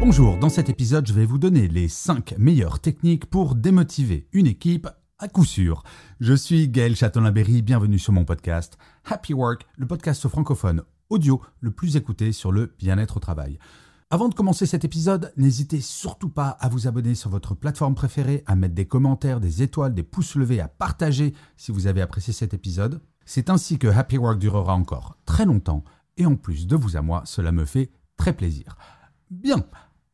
Bonjour, dans cet épisode, je vais vous donner les 5 meilleures techniques pour démotiver une équipe à coup sûr. Je suis Gaël Châtelain-Berry, bienvenue sur mon podcast Happy Work, le podcast francophone audio le plus écouté sur le bien-être au travail. Avant de commencer cet épisode, n'hésitez surtout pas à vous abonner sur votre plateforme préférée, à mettre des commentaires, des étoiles, des pouces levés, à partager si vous avez apprécié cet épisode. C'est ainsi que Happy Work durera encore très longtemps et en plus de vous à moi, cela me fait très plaisir. Bien,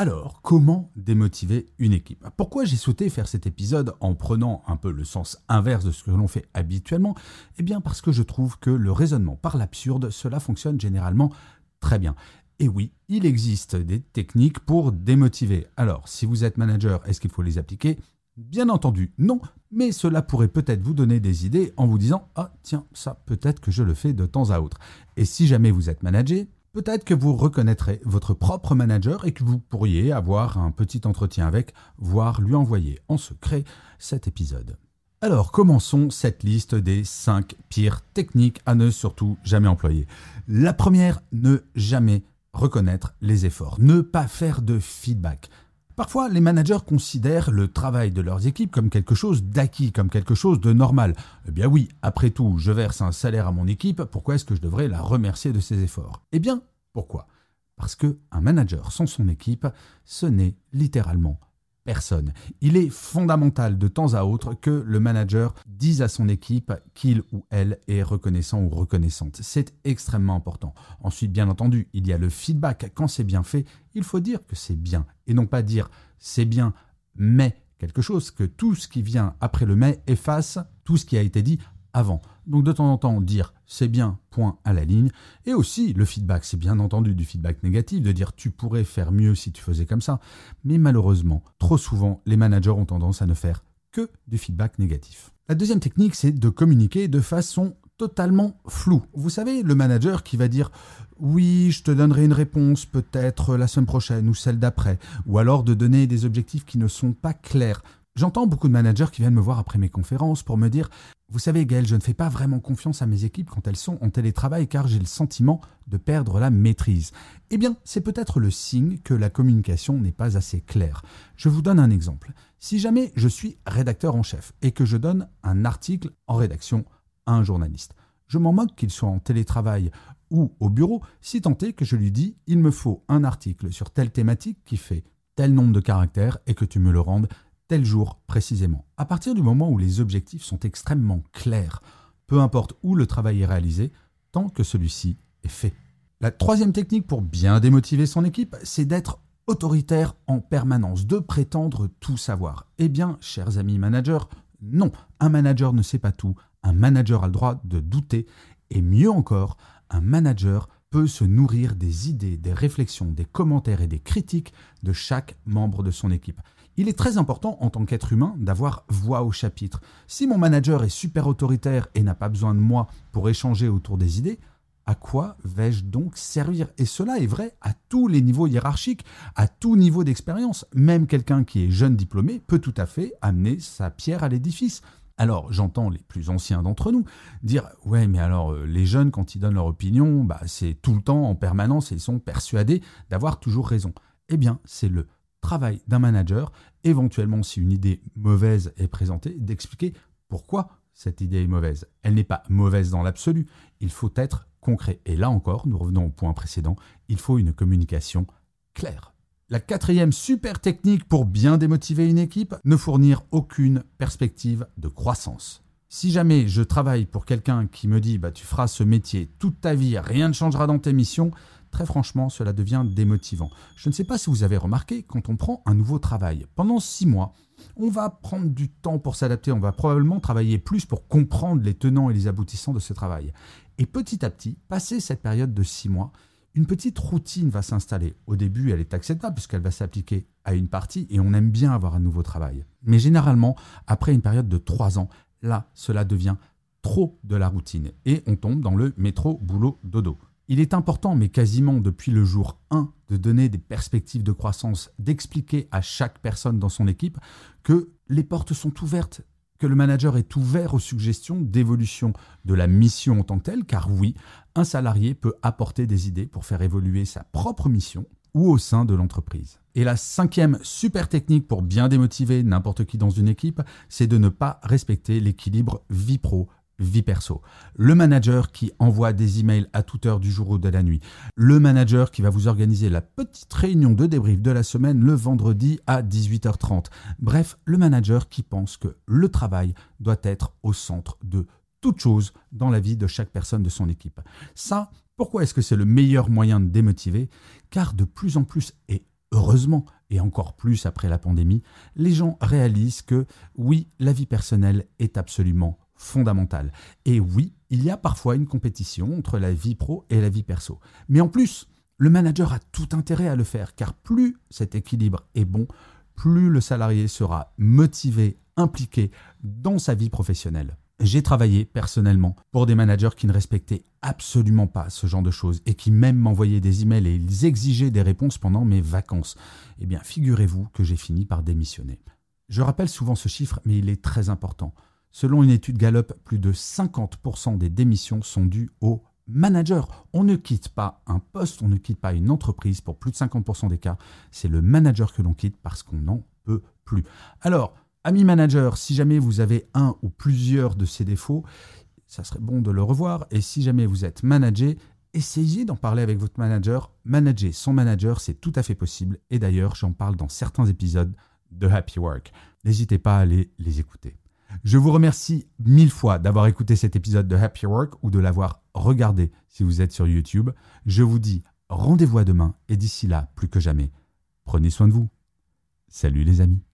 alors, comment démotiver une équipe? Pourquoi j'ai souhaité faire cet épisode en prenant un peu le sens inverse de ce que l'on fait habituellement? Eh bien parce que je trouve que le raisonnement par l'absurde, cela fonctionne généralement très bien. Et oui, il existe des techniques pour démotiver. Alors, si vous êtes manager, est-ce qu'il faut les appliquer? Bien entendu, non, mais cela pourrait peut-être vous donner des idées en vous disant Ah, tiens, ça, peut-être que je le fais de temps à autre. Et si jamais vous êtes manager, Peut-être que vous reconnaîtrez votre propre manager et que vous pourriez avoir un petit entretien avec, voire lui envoyer en secret cet épisode. Alors commençons cette liste des 5 pires techniques à ne surtout jamais employer. La première, ne jamais reconnaître les efforts, ne pas faire de feedback. Parfois, les managers considèrent le travail de leurs équipes comme quelque chose d'acquis, comme quelque chose de normal. Eh bien oui, après tout, je verse un salaire à mon équipe, pourquoi est-ce que je devrais la remercier de ses efforts? Eh bien, pourquoi? Parce que un manager sans son équipe, ce n'est littéralement personne. Il est fondamental de temps à autre que le manager dise à son équipe qu'il ou elle est reconnaissant ou reconnaissante. C'est extrêmement important. Ensuite, bien entendu, il y a le feedback. Quand c'est bien fait, il faut dire que c'est bien et non pas dire c'est bien, mais quelque chose, que tout ce qui vient après le mais efface tout ce qui a été dit avant. Donc de temps en temps dire c'est bien, point à la ligne. Et aussi le feedback, c'est bien entendu du feedback négatif, de dire tu pourrais faire mieux si tu faisais comme ça. Mais malheureusement, trop souvent, les managers ont tendance à ne faire que du feedback négatif. La deuxième technique, c'est de communiquer de façon totalement floue. Vous savez, le manager qui va dire oui, je te donnerai une réponse peut-être la semaine prochaine ou celle d'après, ou alors de donner des objectifs qui ne sont pas clairs. J'entends beaucoup de managers qui viennent me voir après mes conférences pour me dire Vous savez, Gaël, je ne fais pas vraiment confiance à mes équipes quand elles sont en télétravail car j'ai le sentiment de perdre la maîtrise. Eh bien, c'est peut-être le signe que la communication n'est pas assez claire. Je vous donne un exemple. Si jamais je suis rédacteur en chef et que je donne un article en rédaction à un journaliste, je m'en moque qu'il soit en télétravail ou au bureau, si tant est que je lui dis il me faut un article sur telle thématique qui fait tel nombre de caractères et que tu me le rendes tel jour précisément. À partir du moment où les objectifs sont extrêmement clairs, peu importe où le travail est réalisé, tant que celui-ci est fait. La troisième technique pour bien démotiver son équipe, c'est d'être autoritaire en permanence, de prétendre tout savoir. Eh bien, chers amis managers, non, un manager ne sait pas tout, un manager a le droit de douter, et mieux encore, un manager peut se nourrir des idées, des réflexions, des commentaires et des critiques de chaque membre de son équipe. Il est très important en tant qu'être humain d'avoir voix au chapitre. Si mon manager est super autoritaire et n'a pas besoin de moi pour échanger autour des idées, à quoi vais-je donc servir? Et cela est vrai à tous les niveaux hiérarchiques, à tout niveau d'expérience. Même quelqu'un qui est jeune diplômé peut tout à fait amener sa pierre à l'édifice. Alors j'entends les plus anciens d'entre nous dire ouais mais alors euh, les jeunes quand ils donnent leur opinion, bah, c'est tout le temps en permanence et ils sont persuadés d'avoir toujours raison. Eh bien c'est le travail d'un manager, éventuellement si une idée mauvaise est présentée, d'expliquer pourquoi cette idée est mauvaise. Elle n'est pas mauvaise dans l'absolu, il faut être concret. Et là encore, nous revenons au point précédent, il faut une communication claire. La quatrième super technique pour bien démotiver une équipe, ne fournir aucune perspective de croissance. Si jamais je travaille pour quelqu'un qui me dit bah, tu feras ce métier toute ta vie, rien ne changera dans tes missions, très franchement, cela devient démotivant. Je ne sais pas si vous avez remarqué, quand on prend un nouveau travail, pendant six mois, on va prendre du temps pour s'adapter, on va probablement travailler plus pour comprendre les tenants et les aboutissants de ce travail. Et petit à petit, passé cette période de six mois, une petite routine va s'installer. Au début, elle est acceptable puisqu'elle va s'appliquer à une partie et on aime bien avoir un nouveau travail. Mais généralement, après une période de trois ans, là, cela devient trop de la routine et on tombe dans le métro boulot dodo. Il est important, mais quasiment depuis le jour 1, de donner des perspectives de croissance, d'expliquer à chaque personne dans son équipe que les portes sont ouvertes, que le manager est ouvert aux suggestions d'évolution de la mission en tant que telle, car oui, un salarié peut apporter des idées pour faire évoluer sa propre mission ou au sein de l'entreprise. Et la cinquième super technique pour bien démotiver n'importe qui dans une équipe, c'est de ne pas respecter l'équilibre vie pro vie perso. Le manager qui envoie des emails à toute heure du jour ou de la nuit. Le manager qui va vous organiser la petite réunion de débrief de la semaine le vendredi à 18h30. Bref, le manager qui pense que le travail doit être au centre de toute chose dans la vie de chaque personne de son équipe. Ça, pourquoi est-ce que c'est le meilleur moyen de démotiver? Car de plus en plus, et heureusement, et encore plus après la pandémie, les gens réalisent que oui, la vie personnelle est absolument fondamentale. Et oui, il y a parfois une compétition entre la vie pro et la vie perso. Mais en plus, le manager a tout intérêt à le faire, car plus cet équilibre est bon, plus le salarié sera motivé, impliqué dans sa vie professionnelle. J'ai travaillé personnellement pour des managers qui ne respectaient absolument pas ce genre de choses et qui même m'envoyaient des emails et ils exigeaient des réponses pendant mes vacances. Eh bien, figurez-vous que j'ai fini par démissionner. Je rappelle souvent ce chiffre, mais il est très important. Selon une étude Gallup, plus de 50% des démissions sont dues au manager. On ne quitte pas un poste, on ne quitte pas une entreprise pour plus de 50% des cas. C'est le manager que l'on quitte parce qu'on n'en peut plus. Alors, ami manager, si jamais vous avez un ou plusieurs de ces défauts, ça serait bon de le revoir. Et si jamais vous êtes manager, essayez d'en parler avec votre manager. Manager son manager, c'est tout à fait possible. Et d'ailleurs, j'en parle dans certains épisodes de Happy Work. N'hésitez pas à aller les écouter. Je vous remercie mille fois d'avoir écouté cet épisode de Happy Work ou de l'avoir regardé si vous êtes sur YouTube. Je vous dis rendez-vous à demain et d'ici là, plus que jamais, prenez soin de vous. Salut les amis.